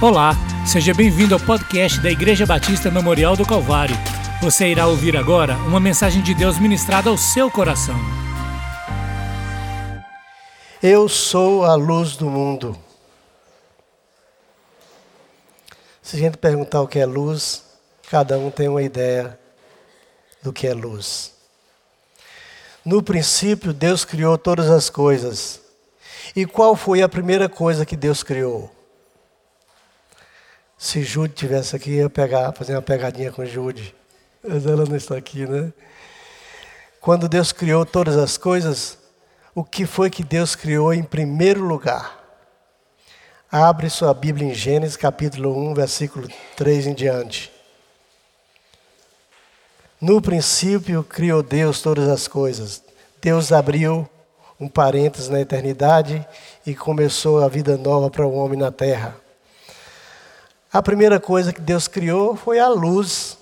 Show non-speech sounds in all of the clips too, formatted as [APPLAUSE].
Olá, seja bem-vindo ao podcast da Igreja Batista Memorial do Calvário. Você irá ouvir agora uma mensagem de Deus ministrada ao seu coração. Eu sou a luz do mundo. Se a gente perguntar o que é luz, cada um tem uma ideia do que é luz. No princípio, Deus criou todas as coisas. E qual foi a primeira coisa que Deus criou? Se Jude tivesse aqui, eu ia pegar, fazer uma pegadinha com Jude. Mas ela não está aqui, né? Quando Deus criou todas as coisas, o que foi que Deus criou em primeiro lugar? Abre sua Bíblia em Gênesis capítulo 1, versículo 3 em diante. No princípio criou Deus todas as coisas. Deus abriu um parênteses na eternidade e começou a vida nova para o homem na terra. A primeira coisa que Deus criou foi a luz.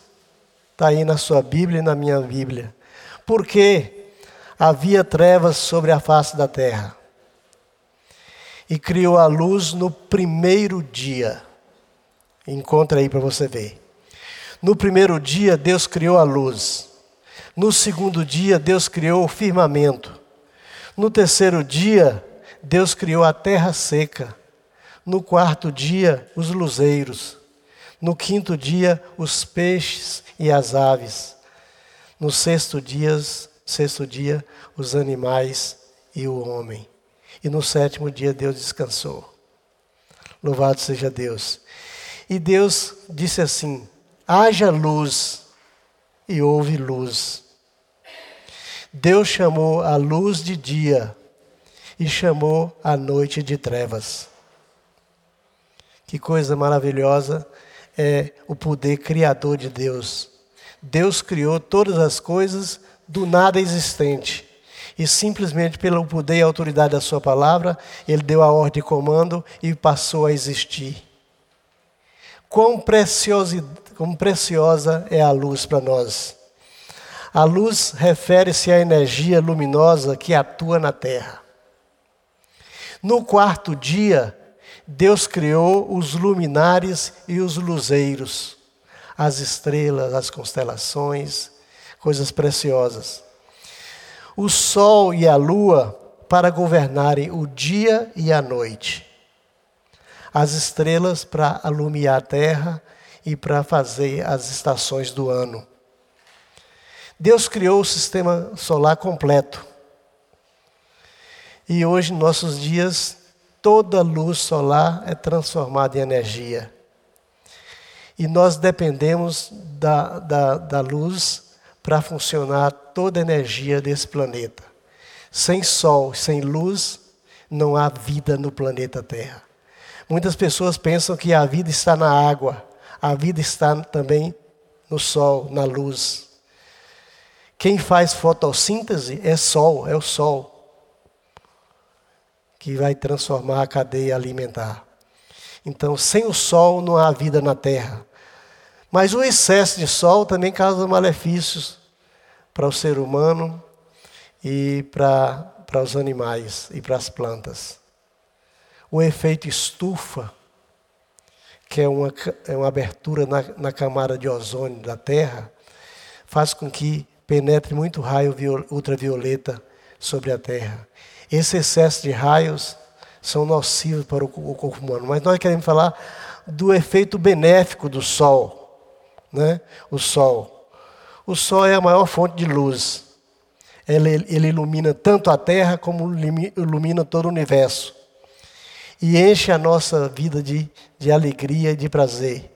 Está aí na sua Bíblia e na minha Bíblia. Porque havia trevas sobre a face da terra. E criou a luz no primeiro dia. Encontra aí para você ver. No primeiro dia, Deus criou a luz. No segundo dia, Deus criou o firmamento. No terceiro dia, Deus criou a terra seca. No quarto dia, os luzeiros. No quinto dia, os peixes e as aves. No sexto dia, sexto dia, os animais e o homem. E no sétimo dia, Deus descansou. Louvado seja Deus. E Deus disse assim: haja luz, e houve luz. Deus chamou a luz de dia e chamou a noite de trevas. Que coisa maravilhosa é o poder criador de Deus. Deus criou todas as coisas do nada existente. E simplesmente pelo poder e autoridade da Sua palavra, Ele deu a ordem de comando e passou a existir. Quão, quão preciosa é a luz para nós. A luz refere-se à energia luminosa que atua na terra. No quarto dia, Deus criou os luminares e os luzeiros, as estrelas, as constelações, coisas preciosas. O sol e a lua para governarem o dia e a noite. As estrelas para alumiar a terra e para fazer as estações do ano. Deus criou o sistema solar completo. E hoje, em nossos dias, toda luz solar é transformada em energia. E nós dependemos da, da, da luz para funcionar toda a energia desse planeta. Sem sol, sem luz, não há vida no planeta Terra. Muitas pessoas pensam que a vida está na água, a vida está também no sol, na luz. Quem faz fotossíntese é sol, é o sol que vai transformar a cadeia alimentar. Então, sem o sol não há vida na terra. Mas o excesso de sol também causa malefícios para o ser humano e para, para os animais e para as plantas. O efeito estufa, que é uma, é uma abertura na, na camada de ozônio da Terra, faz com que penetre muito raio ultravioleta sobre a Terra. Esse excesso de raios são nocivos para o corpo humano. Mas nós queremos falar do efeito benéfico do Sol. Né? O Sol. O Sol é a maior fonte de luz. Ele, ele ilumina tanto a Terra como ilumina todo o universo. E enche a nossa vida de, de alegria e de prazer.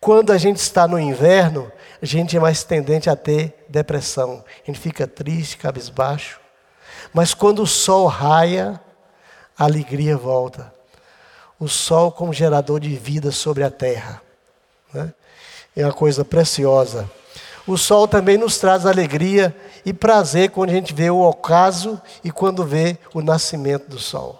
Quando a gente está no inverno, a gente é mais tendente a ter depressão. A gente fica triste, cabisbaixo. Mas quando o sol raia, a alegria volta. O sol como gerador de vida sobre a terra. Né? É uma coisa preciosa. O sol também nos traz alegria e prazer quando a gente vê o ocaso e quando vê o nascimento do sol.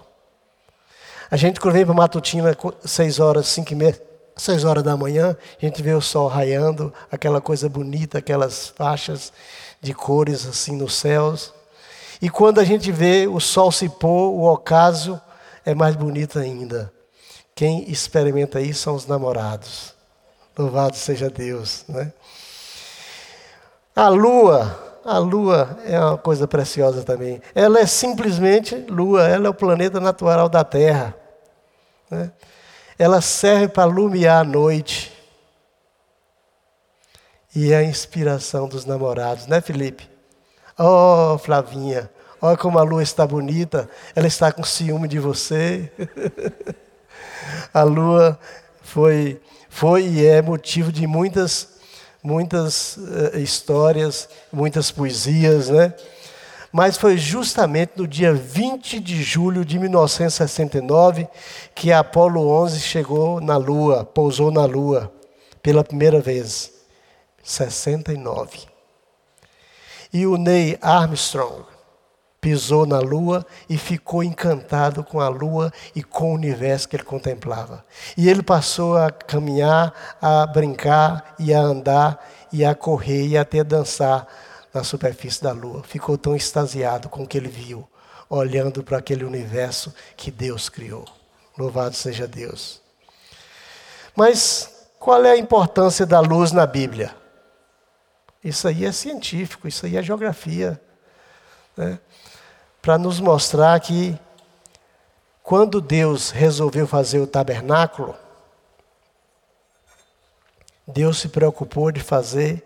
A gente, quando vem para Matutina, seis horas, cinco e meia, seis horas da manhã, a gente vê o sol raiando, aquela coisa bonita, aquelas faixas de cores assim nos céus. E quando a gente vê o sol se pôr, o ocaso é mais bonito ainda. Quem experimenta isso são os namorados. Louvado seja Deus, né? A lua, a lua é uma coisa preciosa também. Ela é simplesmente lua, ela é o planeta natural da Terra. Né? Ela serve para iluminar a noite. E é a inspiração dos namorados, né, Felipe? Oh, Flavinha, olha como a lua está bonita, ela está com ciúme de você. [LAUGHS] a lua foi, foi e é motivo de muitas muitas uh, histórias, muitas poesias, né? Mas foi justamente no dia 20 de julho de 1969 que a Apollo 11 chegou na Lua, pousou na Lua pela primeira vez. 69. E o Neil Armstrong pisou na lua e ficou encantado com a lua e com o universo que ele contemplava. E ele passou a caminhar, a brincar e a andar e a correr e até dançar na superfície da lua. Ficou tão extasiado com o que ele viu, olhando para aquele universo que Deus criou. Louvado seja Deus. Mas qual é a importância da luz na Bíblia? Isso aí é científico, isso aí é geografia. Né? Para nos mostrar que quando Deus resolveu fazer o tabernáculo, Deus se preocupou de fazer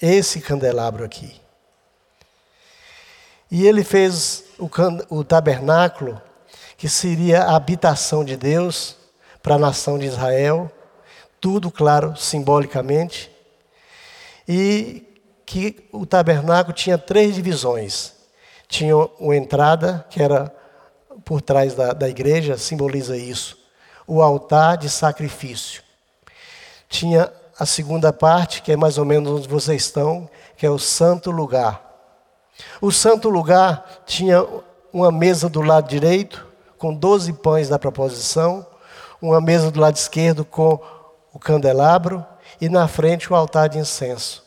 esse candelabro aqui. E ele fez o, o tabernáculo, que seria a habitação de Deus para a nação de Israel, tudo, claro, simbolicamente. E que o tabernáculo tinha três divisões. Tinha uma entrada, que era por trás da, da igreja, simboliza isso. O altar de sacrifício. Tinha a segunda parte, que é mais ou menos onde vocês estão, que é o santo lugar. O santo lugar tinha uma mesa do lado direito, com doze pães da proposição, uma mesa do lado esquerdo com o candelabro, e na frente o altar de incenso.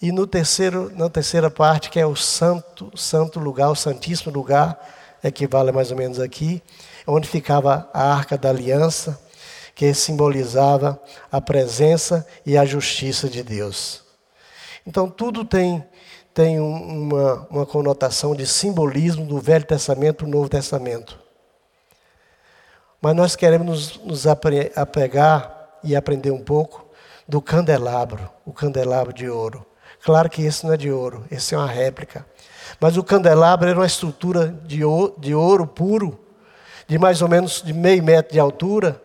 E no terceiro, na terceira parte, que é o santo, santo lugar, o santíssimo lugar, equivale mais ou menos aqui, onde ficava a arca da aliança, que simbolizava a presença e a justiça de Deus. Então tudo tem, tem uma, uma conotação de simbolismo do Velho Testamento para o Novo Testamento. Mas nós queremos nos, nos apegar e aprender um pouco do candelabro, o candelabro de ouro. Claro que esse não é de ouro, esse é uma réplica. Mas o candelabro era uma estrutura de ouro, de ouro puro, de mais ou menos de meio metro de altura,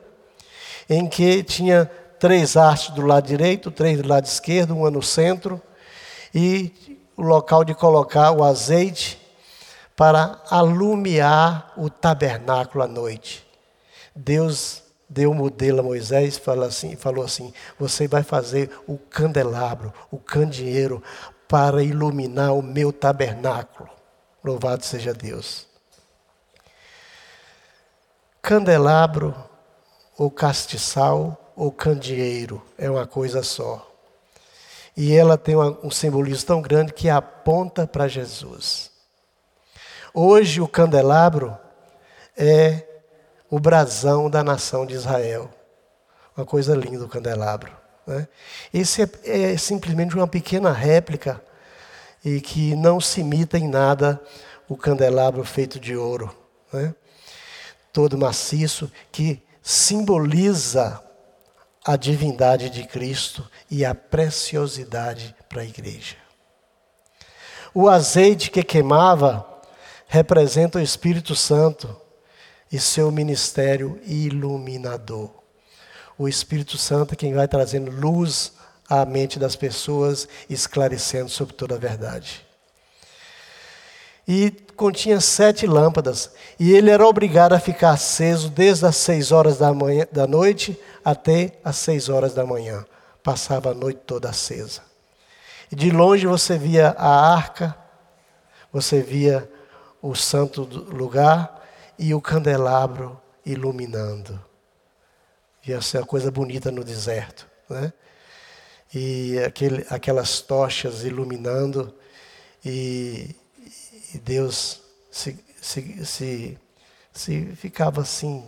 em que tinha três hastes do lado direito, três do lado esquerdo, uma no centro, e o local de colocar o azeite para alumiar o tabernáculo à noite. Deus deu o modelo a Moisés e assim, falou assim: Você vai fazer o candelabro, o candeeiro, para iluminar o meu tabernáculo. Louvado seja Deus. Candelabro, ou castiçal, ou candeeiro, é uma coisa só. E ela tem um simbolismo tão grande que aponta para Jesus. Hoje o candelabro é o brasão da nação de Israel. Uma coisa linda o candelabro. Né? Esse é, é simplesmente uma pequena réplica e que não se imita em nada o candelabro feito de ouro, né? todo maciço, que simboliza a divindade de Cristo e a preciosidade para a igreja. O azeite que queimava representa o Espírito Santo, e seu ministério iluminador. O Espírito Santo é quem vai trazendo luz à mente das pessoas, esclarecendo sobre toda a verdade. E continha sete lâmpadas, e ele era obrigado a ficar aceso desde as seis horas da, manhã, da noite até as seis horas da manhã. Passava a noite toda acesa. E de longe você via a arca, você via o santo lugar, e o candelabro iluminando. E essa é uma coisa bonita no deserto. Né? E aquele, aquelas tochas iluminando, e, e Deus se, se, se se ficava assim,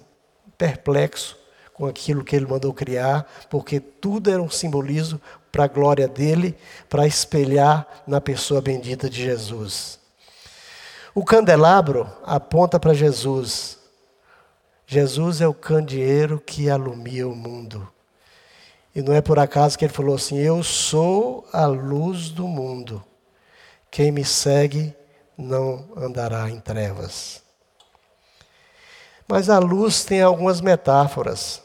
perplexo com aquilo que ele mandou criar, porque tudo era um simbolismo para a glória dele, para espelhar na pessoa bendita de Jesus. O candelabro aponta para Jesus. Jesus é o candeeiro que alumia o mundo. E não é por acaso que ele falou assim: Eu sou a luz do mundo. Quem me segue não andará em trevas. Mas a luz tem algumas metáforas.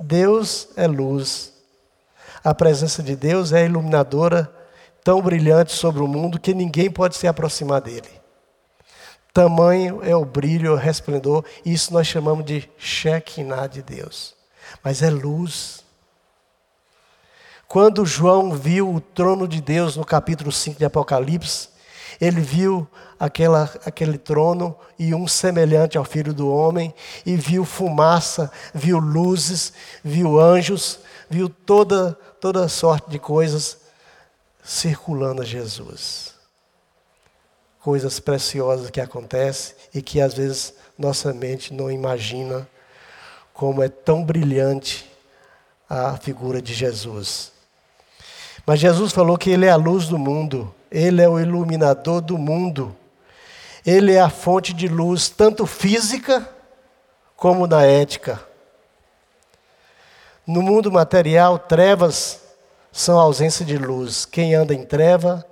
Deus é luz. A presença de Deus é iluminadora, tão brilhante sobre o mundo que ninguém pode se aproximar dele. Tamanho é o brilho, o resplendor, isso nós chamamos de Shekinah de Deus. Mas é luz. Quando João viu o trono de Deus no capítulo 5 de Apocalipse, ele viu aquela, aquele trono e um semelhante ao filho do homem, e viu fumaça, viu luzes, viu anjos, viu toda, toda sorte de coisas circulando a Jesus. Coisas preciosas que acontecem e que às vezes nossa mente não imagina como é tão brilhante a figura de Jesus. Mas Jesus falou que Ele é a luz do mundo, Ele é o iluminador do mundo, Ele é a fonte de luz, tanto física como na ética. No mundo material, trevas são ausência de luz. Quem anda em treva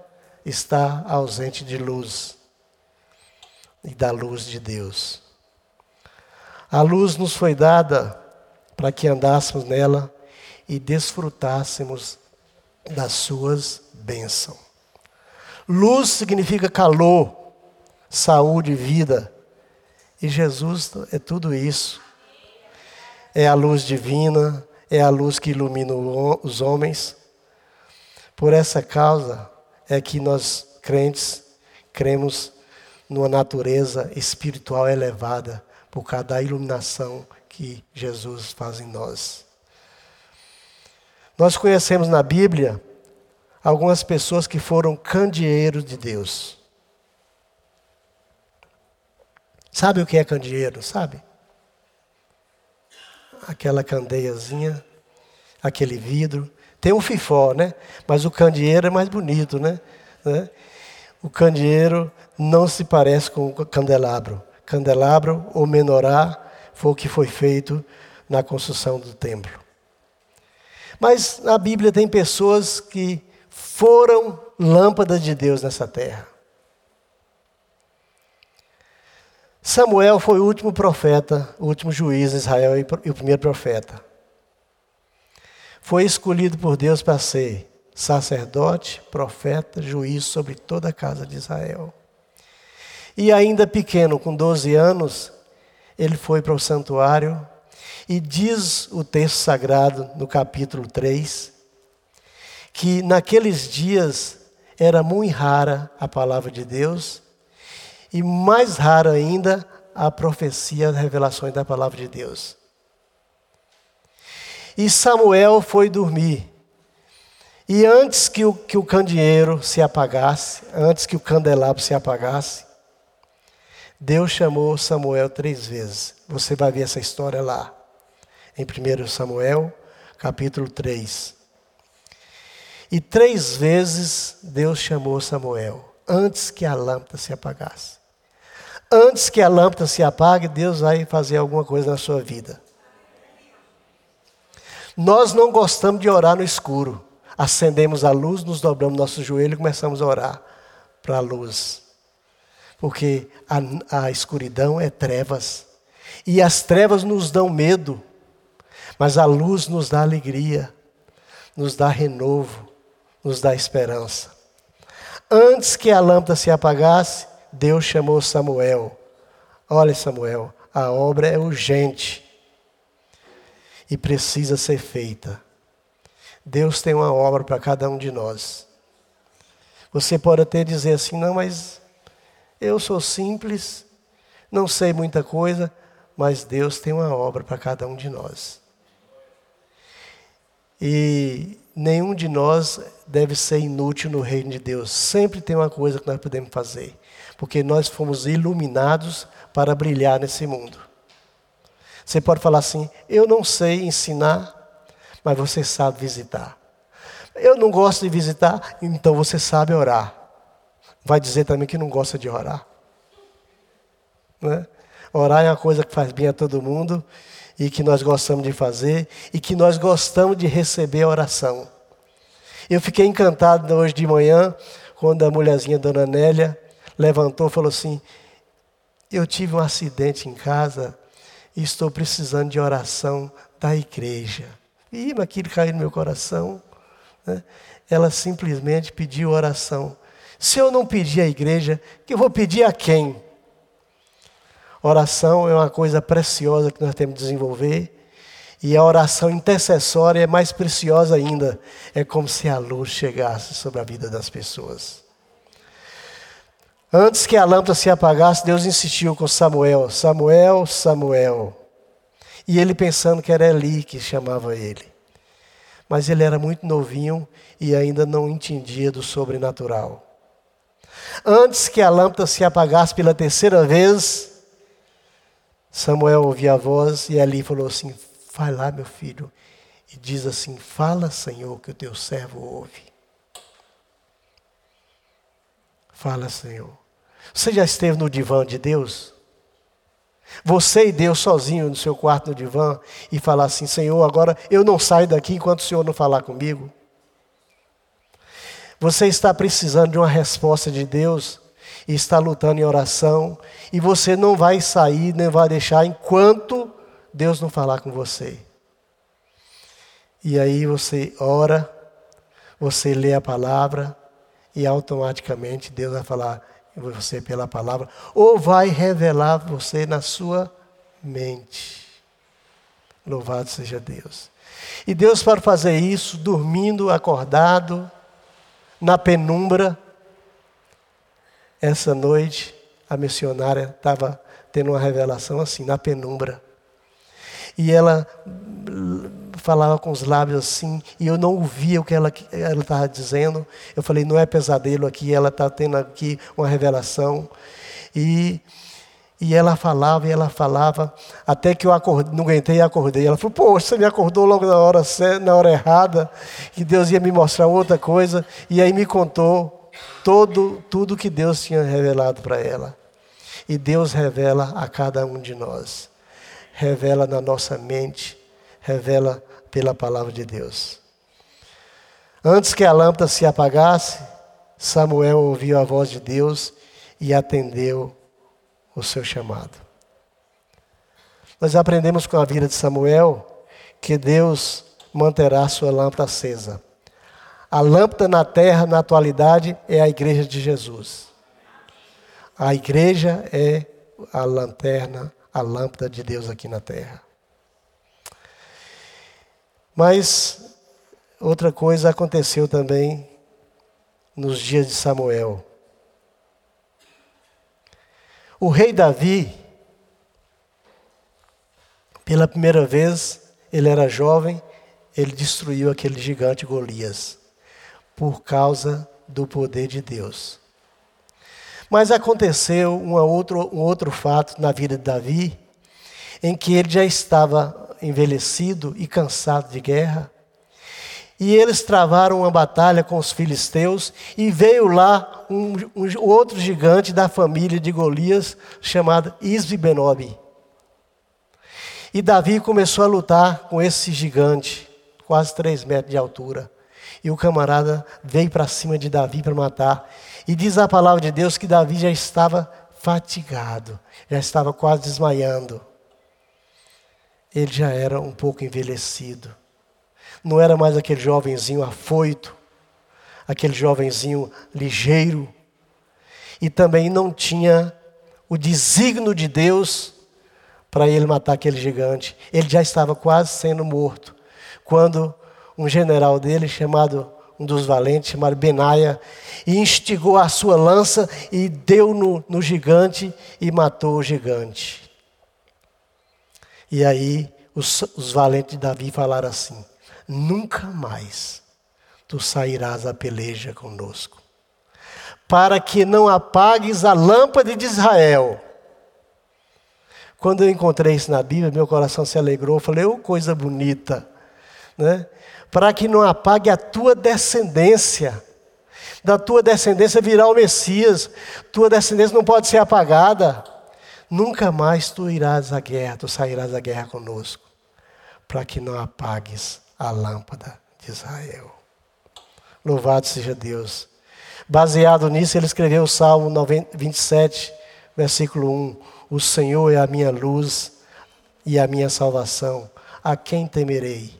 está ausente de luz e da luz de Deus. A luz nos foi dada para que andássemos nela e desfrutássemos das suas bênçãos. Luz significa calor, saúde, vida. E Jesus é tudo isso. É a luz divina, é a luz que ilumina os homens. Por essa causa é que nós, crentes, cremos numa natureza espiritual elevada, por causa da iluminação que Jesus faz em nós. Nós conhecemos na Bíblia algumas pessoas que foram candeeiros de Deus. Sabe o que é candeeiro? Sabe? Aquela candeiazinha, aquele vidro. Tem um fifó, né? Mas o candeeiro é mais bonito, né? né? O candeeiro não se parece com o candelabro. Candelabro ou menorá foi o que foi feito na construção do templo. Mas na Bíblia tem pessoas que foram lâmpadas de Deus nessa terra. Samuel foi o último profeta, o último juiz de Israel e o primeiro profeta. Foi escolhido por Deus para ser sacerdote, profeta, juiz sobre toda a casa de Israel. E ainda pequeno, com 12 anos, ele foi para o santuário e diz o texto sagrado no capítulo 3 que naqueles dias era muito rara a palavra de Deus e mais rara ainda a profecia, as revelações da palavra de Deus. E Samuel foi dormir. E antes que o, que o candeeiro se apagasse, antes que o candelabro se apagasse, Deus chamou Samuel três vezes. Você vai ver essa história lá em 1 Samuel, capítulo 3. E três vezes Deus chamou Samuel, antes que a lâmpada se apagasse. Antes que a lâmpada se apague, Deus vai fazer alguma coisa na sua vida. Nós não gostamos de orar no escuro. Acendemos a luz, nos dobramos nosso joelho e começamos a orar para a luz. Porque a, a escuridão é trevas. E as trevas nos dão medo. Mas a luz nos dá alegria, nos dá renovo, nos dá esperança. Antes que a lâmpada se apagasse, Deus chamou Samuel. Olha, Samuel, a obra é urgente e precisa ser feita. Deus tem uma obra para cada um de nós. Você pode até dizer assim: não, mas eu sou simples, não sei muita coisa, mas Deus tem uma obra para cada um de nós. E nenhum de nós deve ser inútil no reino de Deus. Sempre tem uma coisa que nós podemos fazer. porque nós fomos iluminados para brilhar nesse mundo. Você pode falar assim: eu não sei ensinar, mas você sabe visitar. Eu não gosto de visitar, então você sabe orar. Vai dizer também que não gosta de orar. Né? Orar é uma coisa que faz bem a todo mundo e que nós gostamos de fazer e que nós gostamos de receber a oração. Eu fiquei encantado hoje de manhã quando a mulherzinha Dona Nélia levantou e falou assim: Eu tive um acidente em casa e estou precisando de oração da igreja. E aquilo caiu no meu coração. Né? Ela simplesmente pediu oração. Se eu não pedir à igreja, que eu vou pedir a quem? Oração é uma coisa preciosa que nós temos que desenvolver. E a oração intercessória é mais preciosa ainda. É como se a luz chegasse sobre a vida das pessoas. Antes que a lâmpada se apagasse, Deus insistiu com Samuel: Samuel, Samuel. E ele pensando que era Eli que chamava ele. Mas ele era muito novinho e ainda não entendia do sobrenatural. Antes que a lâmpada se apagasse pela terceira vez, Samuel ouvia a voz e Eli falou assim: Vai lá, meu filho, e diz assim: Fala, Senhor, que o teu servo ouve. Fala, Senhor. Você já esteve no divã de Deus? Você e Deus sozinho no seu quarto no divã e falar assim: Senhor, agora eu não saio daqui enquanto o Senhor não falar comigo. Você está precisando de uma resposta de Deus e está lutando em oração e você não vai sair nem vai deixar enquanto Deus não falar com você. E aí você ora, você lê a palavra e automaticamente Deus vai falar você pela palavra, ou vai revelar você na sua mente. Louvado seja Deus. E Deus para fazer isso, dormindo, acordado, na penumbra. Essa noite, a missionária estava tendo uma revelação assim, na penumbra. E ela falava com os lábios assim, e eu não ouvia o que ela estava dizendo. Eu falei, não é pesadelo aqui, ela está tendo aqui uma revelação. E, e ela falava, e ela falava, até que eu acordei, não aguentei e acordei. Ela falou, poxa, você me acordou logo na hora, na hora errada, que Deus ia me mostrar outra coisa. E aí me contou todo, tudo que Deus tinha revelado para ela. E Deus revela a cada um de nós. Revela na nossa mente, revela pela palavra de Deus. Antes que a lâmpada se apagasse, Samuel ouviu a voz de Deus e atendeu o seu chamado. Nós aprendemos com a vida de Samuel que Deus manterá sua lâmpada acesa. A lâmpada na terra, na atualidade, é a igreja de Jesus. A igreja é a lanterna, a lâmpada de Deus aqui na terra. Mas outra coisa aconteceu também nos dias de Samuel. O rei Davi, pela primeira vez, ele era jovem, ele destruiu aquele gigante Golias, por causa do poder de Deus. Mas aconteceu um outro, um outro fato na vida de Davi, em que ele já estava envelhecido e cansado de guerra. E eles travaram uma batalha com os filisteus e veio lá um, um outro gigante da família de Golias chamado Isbi-Benob. E Davi começou a lutar com esse gigante, quase três metros de altura. E o camarada veio para cima de Davi para matar. E diz a palavra de Deus que Davi já estava fatigado, já estava quase desmaiando ele já era um pouco envelhecido. Não era mais aquele jovenzinho afoito, aquele jovenzinho ligeiro. E também não tinha o desígnio de Deus para ele matar aquele gigante. Ele já estava quase sendo morto. Quando um general dele, chamado, um dos valentes, chamado Benaia, instigou a sua lança e deu no, no gigante e matou o gigante. E aí os, os valentes de Davi falaram assim: nunca mais tu sairás a peleja conosco. para que não apagues a lâmpada de Israel. Quando eu encontrei isso na Bíblia, meu coração se alegrou. Eu falei, oh, coisa bonita. Né? Para que não apague a tua descendência. Da tua descendência virá o Messias. Tua descendência não pode ser apagada. Nunca mais tu irás à guerra, tu sairás da guerra conosco. Para que não apagues a lâmpada de Israel. Louvado seja Deus. Baseado nisso, ele escreveu o Salmo 27, versículo 1. O Senhor é a minha luz e a minha salvação. A quem temerei?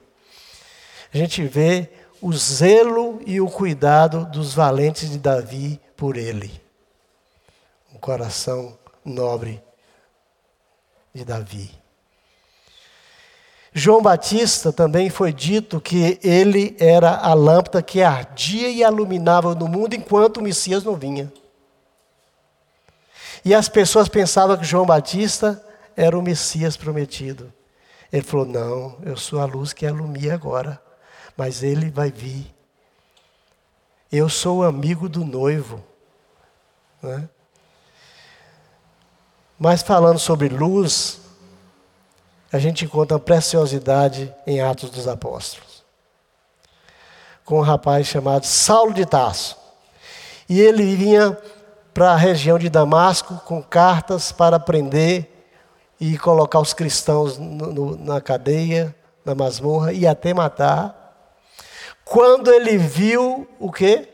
A gente vê o zelo e o cuidado dos valentes de Davi por ele. Um coração nobre de Davi. João Batista também foi dito que ele era a lâmpada que ardia e iluminava no mundo enquanto o Messias não vinha. E as pessoas pensavam que João Batista era o Messias prometido. Ele falou: Não, eu sou a luz que ilumina agora, mas ele vai vir. Eu sou o amigo do noivo. Né? Mas falando sobre luz, a gente encontra preciosidade em Atos dos Apóstolos. Com um rapaz chamado Saulo de Tarso. E ele vinha para a região de Damasco com cartas para prender e colocar os cristãos no, no, na cadeia, na masmorra e até matar. Quando ele viu o quê?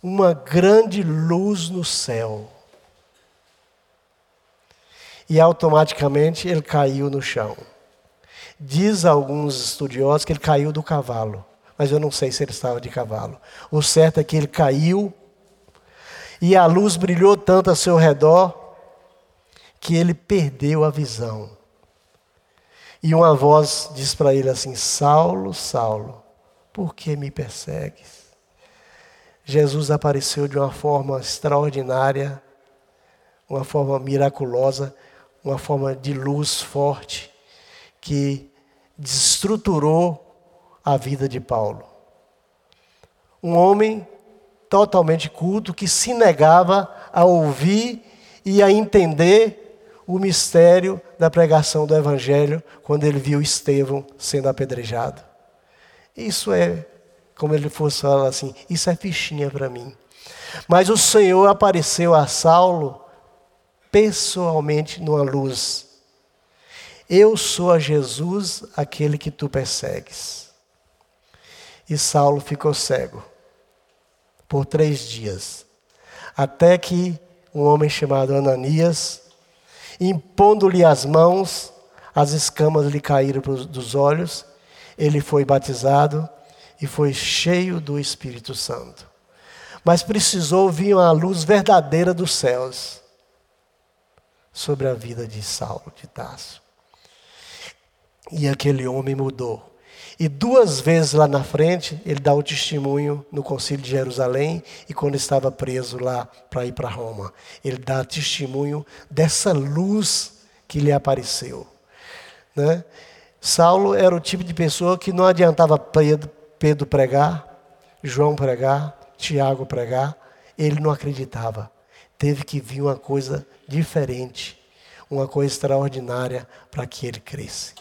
Uma grande luz no céu e automaticamente ele caiu no chão. Diz alguns estudiosos que ele caiu do cavalo, mas eu não sei se ele estava de cavalo. O certo é que ele caiu e a luz brilhou tanto a seu redor que ele perdeu a visão. E uma voz diz para ele assim: Saulo, Saulo, por que me persegues? Jesus apareceu de uma forma extraordinária, uma forma miraculosa, uma forma de luz forte que destruturou a vida de Paulo. Um homem totalmente culto que se negava a ouvir e a entender o mistério da pregação do Evangelho quando ele viu Estevão sendo apedrejado. Isso é, como ele fosse falar assim, isso é fichinha para mim. Mas o Senhor apareceu a Saulo pessoalmente numa luz. Eu sou a Jesus, aquele que tu persegues. E Saulo ficou cego por três dias, até que um homem chamado Ananias, impondo-lhe as mãos, as escamas lhe caíram dos olhos, ele foi batizado e foi cheio do Espírito Santo. Mas precisou vir a luz verdadeira dos céus sobre a vida de Saulo de Tarso. E aquele homem mudou. E duas vezes lá na frente, ele dá o testemunho no Concílio de Jerusalém e quando estava preso lá para ir para Roma. Ele dá testemunho dessa luz que lhe apareceu. Né? Saulo era o tipo de pessoa que não adiantava Pedro, Pedro pregar, João pregar, Tiago pregar, ele não acreditava. Teve que vir uma coisa diferente, uma coisa extraordinária para que ele cresça.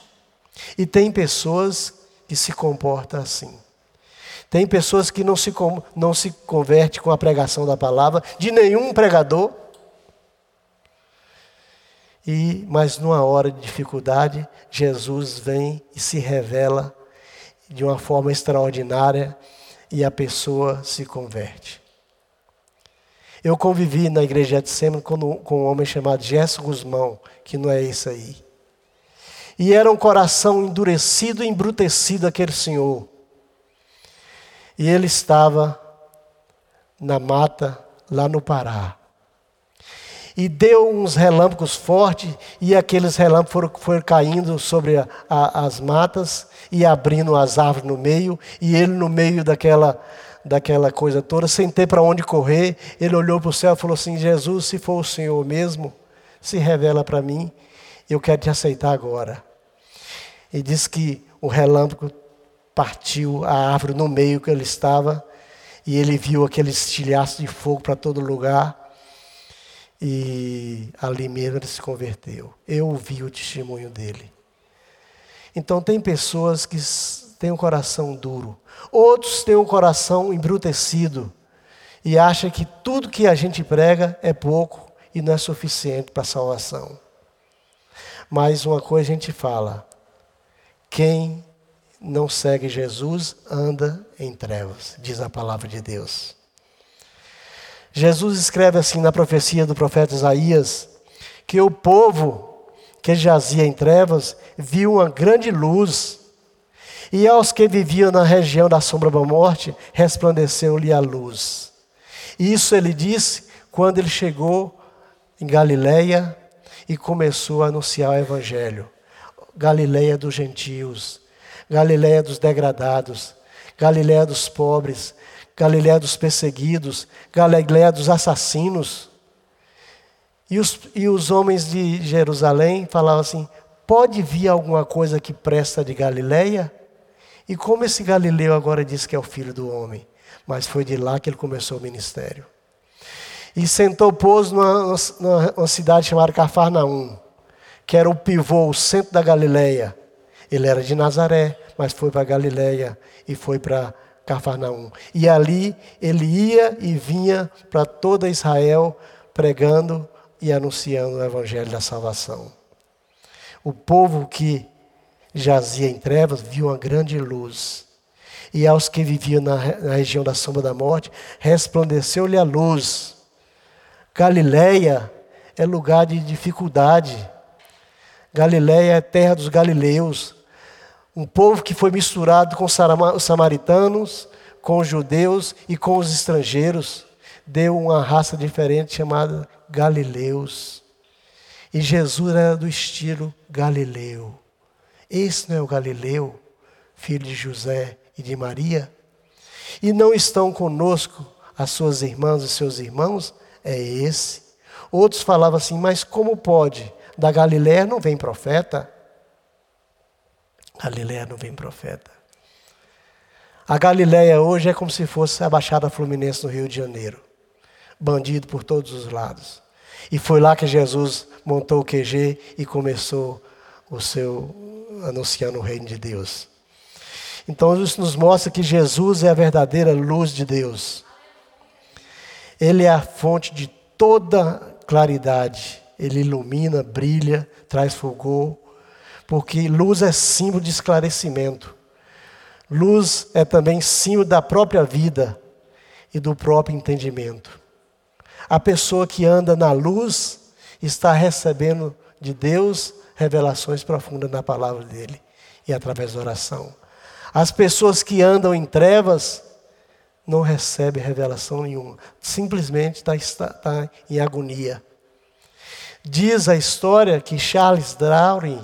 E tem pessoas que se comportam assim. Tem pessoas que não se, não se convertem com a pregação da palavra, de nenhum pregador. E, mas numa hora de dificuldade, Jesus vem e se revela de uma forma extraordinária e a pessoa se converte. Eu convivi na igreja de Sema com, com um homem chamado Gerson Guzmão, que não é isso aí. E era um coração endurecido e embrutecido aquele senhor. E ele estava na mata, lá no Pará. E deu uns relâmpagos fortes, e aqueles relâmpagos foram, foram caindo sobre a, a, as matas e abrindo as árvores no meio, e ele no meio daquela daquela coisa toda, sem ter para onde correr, ele olhou para o céu e falou assim: Jesus, se for o Senhor mesmo, se revela para mim, eu quero te aceitar agora. E diz que o relâmpago partiu a árvore no meio que ele estava, E ele viu aquele estilhaço de fogo para todo lugar. E ali mesmo ele se converteu. Eu ouvi o testemunho dele. Então, tem pessoas que têm um coração duro, outros têm um coração embrutecido e acham que tudo que a gente prega é pouco e não é suficiente para a salvação. Mas uma coisa a gente fala: quem não segue Jesus anda em trevas, diz a palavra de Deus. Jesus escreve assim na profecia do profeta Isaías que o povo que jazia em trevas viu uma grande luz, e aos que viviam na região da sombra da morte resplandeceu-lhe a luz. Isso ele disse quando ele chegou em Galileia e começou a anunciar o evangelho. Galileia dos gentios, Galileia dos degradados, Galileia dos pobres, Galileia dos perseguidos, Galileia dos assassinos. E os, e os homens de Jerusalém falavam assim: pode vir alguma coisa que presta de Galileia? E como esse Galileu agora diz que é o filho do homem? Mas foi de lá que ele começou o ministério. E sentou pôs numa, numa cidade chamada Cafarnaum, que era o pivô, o centro da Galileia. Ele era de Nazaré, mas foi para Galileia e foi para Cafarnaum. E ali ele ia e vinha para toda Israel pregando e anunciando o evangelho da salvação. O povo que jazia em trevas viu uma grande luz. E aos que viviam na, na região da sombra da morte, resplandeceu-lhe a luz. Galileia é lugar de dificuldade. Galileia é terra dos galileus. Um povo que foi misturado com os samaritanos, com os judeus e com os estrangeiros. Deu uma raça diferente chamada Galileus. E Jesus era do estilo Galileu. Esse não é o Galileu, filho de José e de Maria? E não estão conosco as suas irmãs e seus irmãos? É esse. Outros falavam assim, mas como pode? Da Galiléia não vem profeta? Galiléia não vem profeta. A Galiléia hoje é como se fosse a Baixada Fluminense no Rio de Janeiro. Bandido por todos os lados. E foi lá que Jesus montou o QG e começou o seu anunciando o reino de Deus. Então isso nos mostra que Jesus é a verdadeira luz de Deus. Ele é a fonte de toda claridade. Ele ilumina, brilha, traz fulgor, porque luz é símbolo de esclarecimento. Luz é também símbolo da própria vida e do próprio entendimento. A pessoa que anda na luz está recebendo de Deus revelações profundas na palavra dele e através da oração. As pessoas que andam em trevas não recebem revelação nenhuma, simplesmente está, está, está em agonia. Diz a história que Charles Darwin,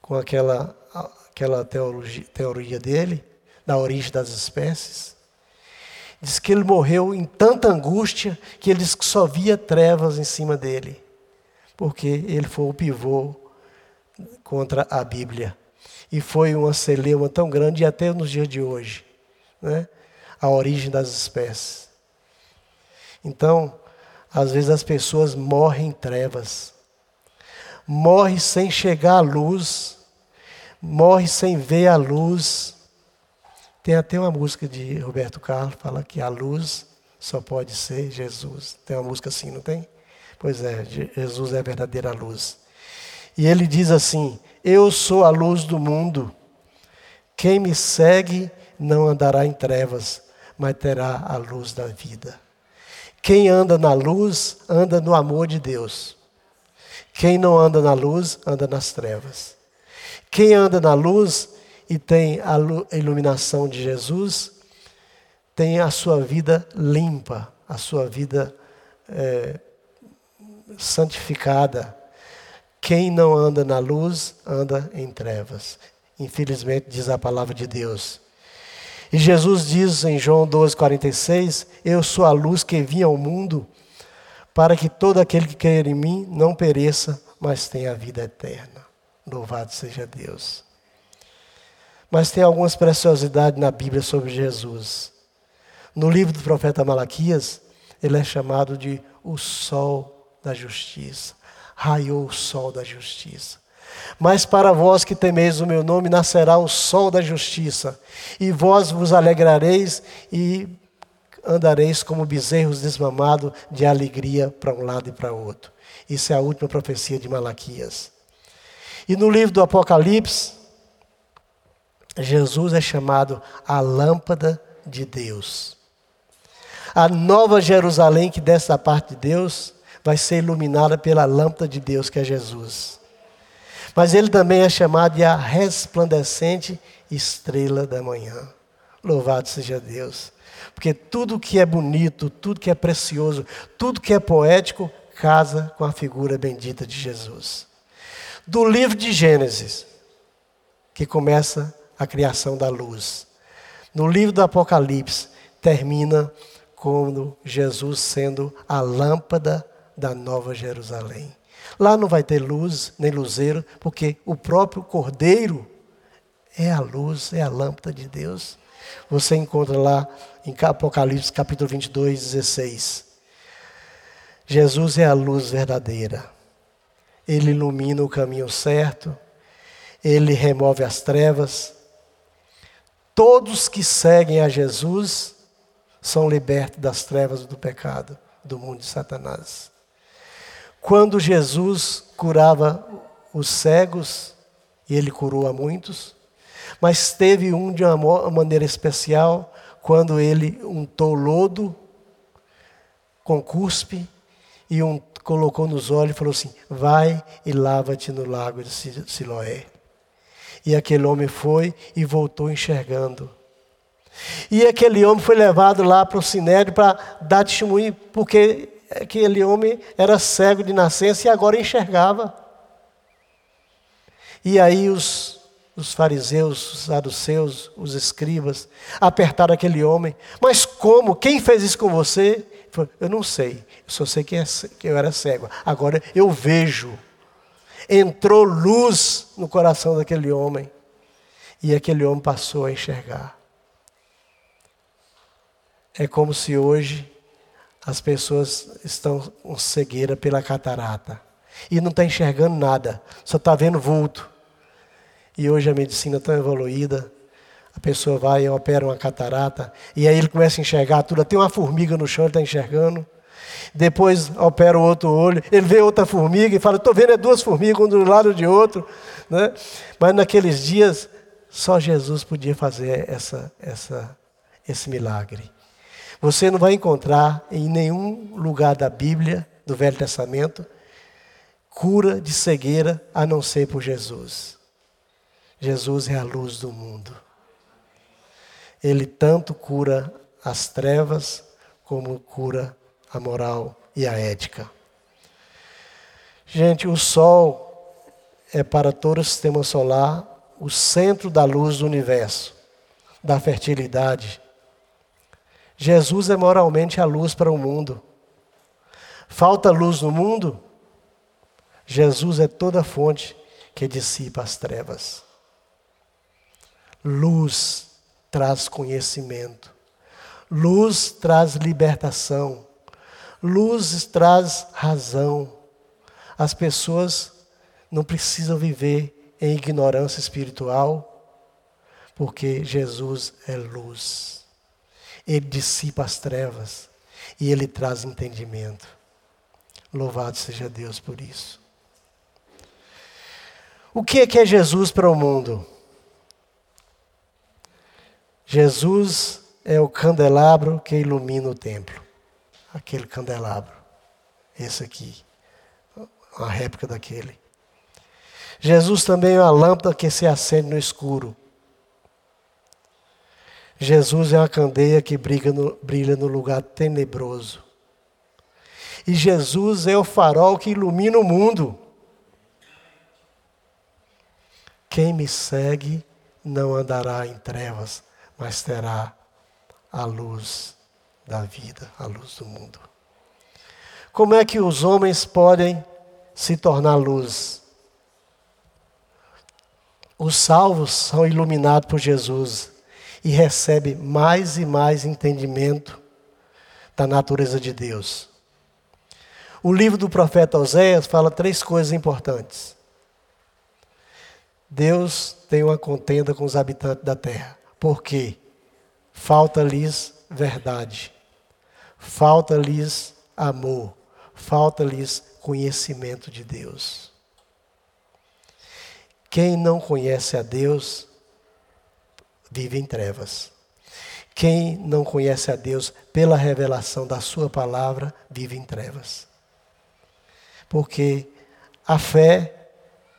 com aquela, aquela teologia, teoria dele, da origem das espécies, diz que ele morreu em tanta angústia que ele disse que só via trevas em cima dele porque ele foi o pivô contra a Bíblia. E foi uma celeuma tão grande, até nos dias de hoje, né? a origem das espécies. Então, às vezes as pessoas morrem em trevas, morrem sem chegar à luz, morrem sem ver a luz. Tem até uma música de Roberto Carlos, fala que a luz só pode ser Jesus. Tem uma música assim, não tem? Pois é, Jesus é a verdadeira luz. E ele diz assim: Eu sou a luz do mundo. Quem me segue não andará em trevas, mas terá a luz da vida. Quem anda na luz, anda no amor de Deus. Quem não anda na luz, anda nas trevas. Quem anda na luz e tem a iluminação de Jesus, tem a sua vida limpa, a sua vida é, santificada. Quem não anda na luz, anda em trevas. Infelizmente, diz a palavra de Deus. E Jesus diz em João 12,46: Eu sou a luz que vinha ao mundo, para que todo aquele que crer em mim não pereça, mas tenha a vida eterna. Louvado seja Deus. Mas tem algumas preciosidades na Bíblia sobre Jesus. No livro do profeta Malaquias, ele é chamado de o sol da justiça. Raiou o sol da justiça. Mas para vós que temeis o meu nome, nascerá o sol da justiça, e vós vos alegrareis e andareis como bezerros desmamados de alegria para um lado e para outro. Isso é a última profecia de Malaquias. E no livro do Apocalipse, Jesus é chamado a lâmpada de Deus. A nova Jerusalém que desce da parte de Deus vai ser iluminada pela lâmpada de Deus, que é Jesus. Mas ele também é chamado de a resplandecente estrela da manhã. Louvado seja Deus. Porque tudo que é bonito, tudo que é precioso, tudo que é poético, casa com a figura bendita de Jesus. Do livro de Gênesis, que começa a criação da luz. No livro do Apocalipse, termina como Jesus sendo a lâmpada da Nova Jerusalém. Lá não vai ter luz nem luzeiro, porque o próprio Cordeiro é a luz, é a lâmpada de Deus. Você encontra lá em Apocalipse capítulo 22, 16. Jesus é a luz verdadeira. Ele ilumina o caminho certo, ele remove as trevas. Todos que seguem a Jesus são libertos das trevas do pecado, do mundo de Satanás. Quando Jesus curava os cegos, e ele curou a muitos, mas teve um de uma maneira especial, quando ele untou lodo com cuspe e um, colocou nos olhos e falou assim: Vai e lava-te no lago de Siloé. E aquele homem foi e voltou enxergando. E aquele homem foi levado lá para o sinédrio para dar testemunho, porque aquele homem era cego de nascença e agora enxergava. E aí os, os fariseus, os saduceus, os escribas apertaram aquele homem. Mas como? Quem fez isso com você? Eu não sei, eu só sei é, que eu era cego. Agora eu vejo. Entrou luz no coração daquele homem. E aquele homem passou a enxergar. É como se hoje as pessoas estão com cegueira pela catarata. E não está enxergando nada, só está vendo vulto. E hoje a medicina tão evoluída, a pessoa vai e opera uma catarata, e aí ele começa a enxergar tudo. Tem uma formiga no chão, ele está enxergando. Depois opera o outro olho, ele vê outra formiga e fala: Estou vendo é duas formigas, um do lado de outro. Né? Mas naqueles dias, só Jesus podia fazer essa, essa, esse milagre. Você não vai encontrar em nenhum lugar da Bíblia, do Velho Testamento, cura de cegueira a não ser por Jesus. Jesus é a luz do mundo. Ele tanto cura as trevas como cura a moral e a ética. Gente, o Sol é para todo o sistema solar o centro da luz do universo, da fertilidade, Jesus é moralmente a luz para o mundo. Falta luz no mundo? Jesus é toda a fonte que dissipa as trevas. Luz traz conhecimento. Luz traz libertação. Luz traz razão. As pessoas não precisam viver em ignorância espiritual, porque Jesus é luz. Ele dissipa as trevas e ele traz entendimento. Louvado seja Deus por isso. O que é, que é Jesus para o mundo? Jesus é o candelabro que ilumina o templo. Aquele candelabro. Esse aqui. Uma réplica daquele. Jesus também é a lâmpada que se acende no escuro. Jesus é a candeia que brilha no, brilha no lugar tenebroso. E Jesus é o farol que ilumina o mundo. Quem me segue não andará em trevas, mas terá a luz da vida, a luz do mundo. Como é que os homens podem se tornar luz? Os salvos são iluminados por Jesus e recebe mais e mais entendimento da natureza de Deus. O livro do profeta Oséias fala três coisas importantes. Deus tem uma contenda com os habitantes da terra. Por quê? Falta-lhes verdade, falta-lhes amor, falta-lhes conhecimento de Deus. Quem não conhece a Deus vive em trevas. Quem não conhece a Deus pela revelação da Sua palavra vive em trevas. Porque a fé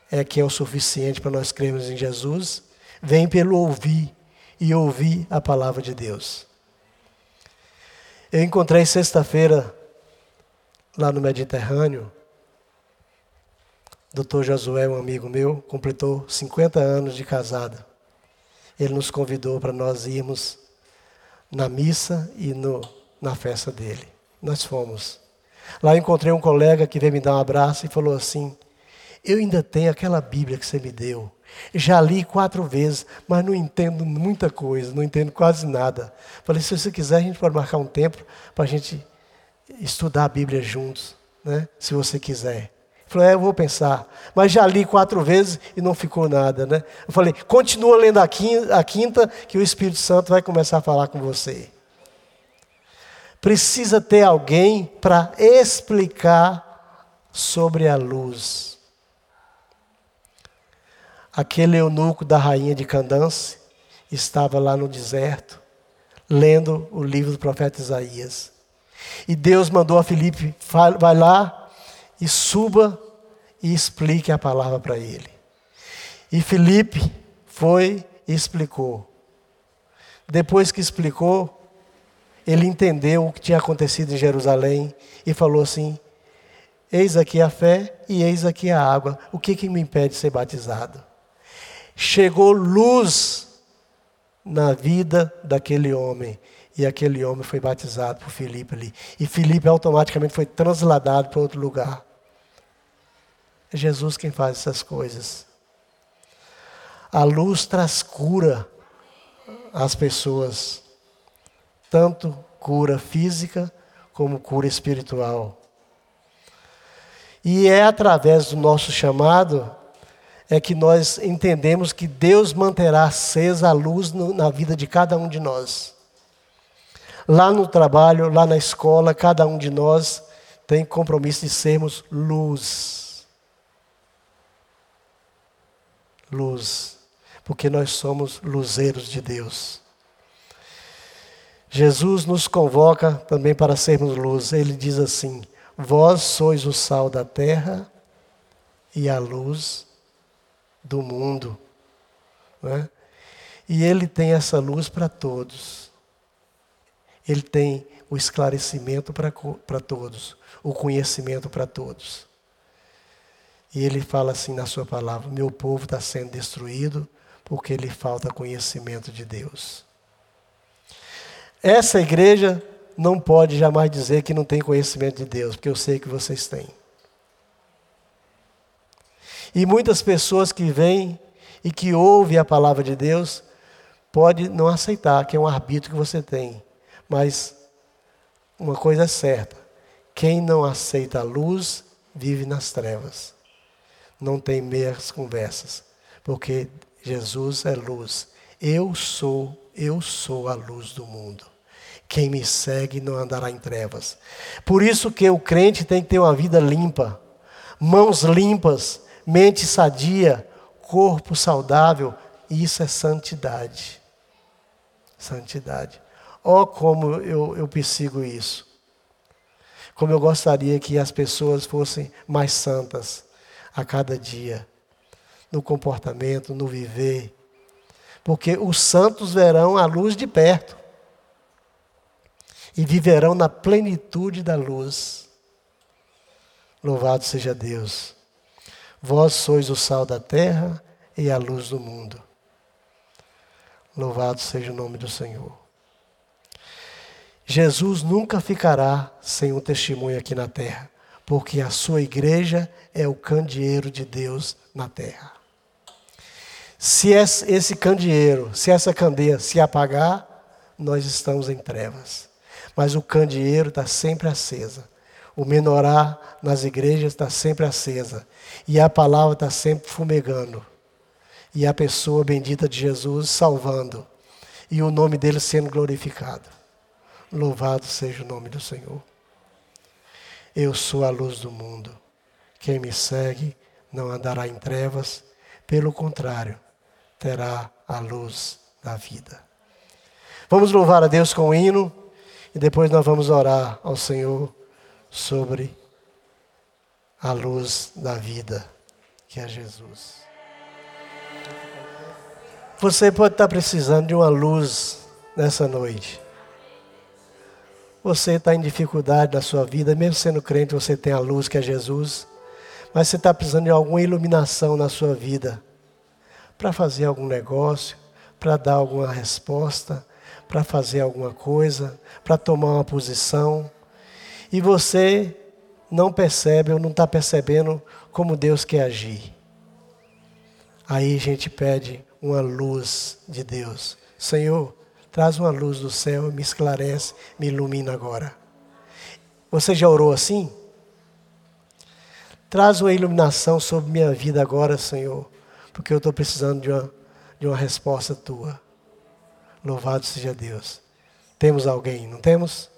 é que é o suficiente para nós crermos em Jesus, vem pelo ouvir e ouvir a palavra de Deus. Eu encontrei sexta-feira, lá no Mediterrâneo, Dr. Josué, um amigo meu, completou 50 anos de casado. Ele nos convidou para nós irmos na missa e no, na festa dele. Nós fomos. Lá encontrei um colega que veio me dar um abraço e falou assim: Eu ainda tenho aquela Bíblia que você me deu. Já li quatro vezes, mas não entendo muita coisa, não entendo quase nada. Falei: Se você quiser, a gente pode marcar um tempo para a gente estudar a Bíblia juntos, né? se você quiser. Falou: É, eu vou pensar. Mas já li quatro vezes e não ficou nada, né? Eu falei: Continua lendo a quinta, que o Espírito Santo vai começar a falar com você precisa ter alguém para explicar sobre a luz. Aquele eunuco da rainha de Candance estava lá no deserto, lendo o livro do profeta Isaías. E Deus mandou a Filipe, vai lá e suba e explique a palavra para ele. E Filipe foi e explicou. Depois que explicou, ele entendeu o que tinha acontecido em Jerusalém e falou assim: Eis aqui a fé e eis aqui a água. O que, que me impede de ser batizado? Chegou luz na vida daquele homem. E aquele homem foi batizado por Filipe ali. E Filipe automaticamente foi transladado para outro lugar. É Jesus quem faz essas coisas. A luz traz cura às pessoas tanto cura física como cura espiritual. E é através do nosso chamado é que nós entendemos que Deus manterá acesa a luz no, na vida de cada um de nós. Lá no trabalho, lá na escola, cada um de nós tem compromisso de sermos luz. Luz. Porque nós somos luzeiros de Deus. Jesus nos convoca também para sermos luz. Ele diz assim: Vós sois o sal da terra e a luz do mundo. É? E ele tem essa luz para todos. Ele tem o esclarecimento para todos, o conhecimento para todos. E ele fala assim na sua palavra: Meu povo está sendo destruído porque lhe falta conhecimento de Deus. Essa igreja não pode jamais dizer que não tem conhecimento de Deus, porque eu sei que vocês têm. E muitas pessoas que vêm e que ouvem a palavra de Deus, pode não aceitar, que é um arbítrio que você tem. Mas uma coisa é certa: quem não aceita a luz vive nas trevas. Não tem meias conversas, porque Jesus é luz. Eu sou, eu sou a luz do mundo. Quem me segue não andará em trevas. Por isso que o crente tem que ter uma vida limpa, mãos limpas, mente sadia, corpo saudável. Isso é santidade. Santidade. Oh, como eu, eu persigo isso. Como eu gostaria que as pessoas fossem mais santas a cada dia, no comportamento, no viver. Porque os santos verão a luz de perto e viverão na plenitude da luz. Louvado seja Deus. Vós sois o sal da terra e a luz do mundo. Louvado seja o nome do Senhor. Jesus nunca ficará sem um testemunho aqui na terra, porque a sua igreja é o candeeiro de Deus na terra. Se esse candeeiro, se essa candeia se apagar, nós estamos em trevas. Mas o candeeiro está sempre acesa. O menorá nas igrejas está sempre acesa. E a palavra está sempre fumegando. E a pessoa bendita de Jesus salvando. E o nome dele sendo glorificado. Louvado seja o nome do Senhor. Eu sou a luz do mundo. Quem me segue não andará em trevas, pelo contrário, terá a luz da vida. Vamos louvar a Deus com o hino e depois nós vamos orar ao Senhor sobre a luz da vida, que é Jesus. Você pode estar precisando de uma luz nessa noite. Você está em dificuldade na sua vida, mesmo sendo crente, você tem a luz que é Jesus, mas você está precisando de alguma iluminação na sua vida para fazer algum negócio, para dar alguma resposta, para fazer alguma coisa, para tomar uma posição, e você não percebe ou não está percebendo como Deus quer agir. Aí a gente pede uma luz de Deus. Senhor, Traz uma luz do céu, me esclarece, me ilumina agora. Você já orou assim? Traz uma iluminação sobre minha vida agora, Senhor, porque eu estou precisando de uma, de uma resposta tua. Louvado seja Deus. Temos alguém, não temos?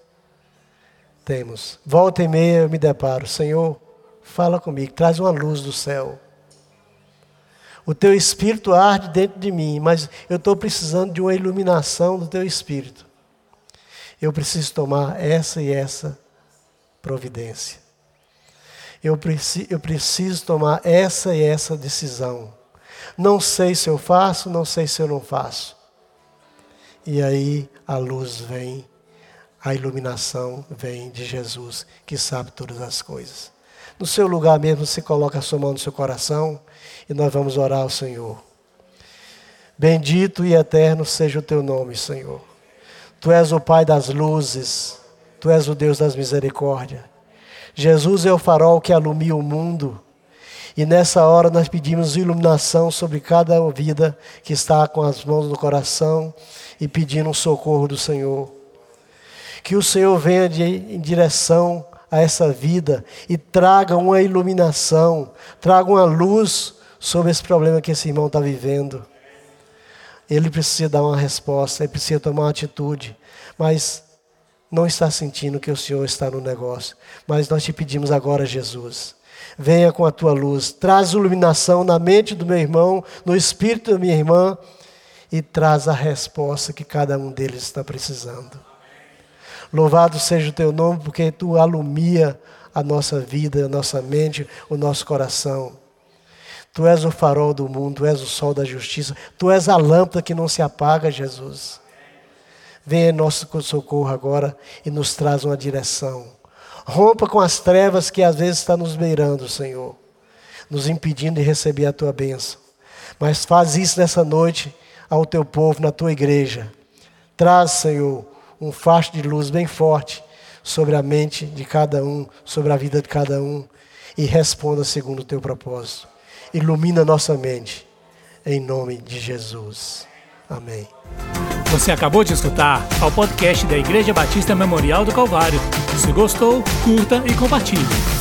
Temos. Volta e meia eu me deparo, Senhor, fala comigo, traz uma luz do céu. O teu espírito arde dentro de mim, mas eu estou precisando de uma iluminação do teu espírito. Eu preciso tomar essa e essa providência. Eu, preci eu preciso tomar essa e essa decisão. Não sei se eu faço, não sei se eu não faço. E aí a luz vem, a iluminação vem de Jesus, que sabe todas as coisas. No seu lugar mesmo, você coloca a sua mão no seu coração e nós vamos orar ao Senhor. Bendito e eterno seja o teu nome, Senhor. Tu és o Pai das luzes, tu és o Deus das misericórdias. Jesus é o farol que alumia o mundo. E nessa hora nós pedimos iluminação sobre cada vida que está com as mãos no coração e pedindo um socorro do Senhor. Que o Senhor venha de, em direção a essa vida e traga uma iluminação, traga uma luz sobre esse problema que esse irmão está vivendo. Ele precisa dar uma resposta, ele precisa tomar uma atitude, mas não está sentindo que o Senhor está no negócio. Mas nós te pedimos agora, Jesus, venha com a tua luz, traz iluminação na mente do meu irmão, no espírito da minha irmã e traz a resposta que cada um deles está precisando. Louvado seja o teu nome, porque tu alumia a nossa vida, a nossa mente, o nosso coração. Tu és o farol do mundo, tu és o sol da justiça, tu és a lâmpada que não se apaga, Jesus. Venha em nosso socorro agora e nos traz uma direção. Rompa com as trevas que às vezes está nos beirando, Senhor, nos impedindo de receber a tua bênção. Mas faz isso nessa noite ao teu povo, na tua igreja. Traz, Senhor, um facho de luz bem forte sobre a mente de cada um, sobre a vida de cada um, e responda segundo o teu propósito. Ilumina nossa mente, em nome de Jesus. Amém. Você acabou de escutar ao podcast da Igreja Batista Memorial do Calvário. Se gostou, curta e compartilhe.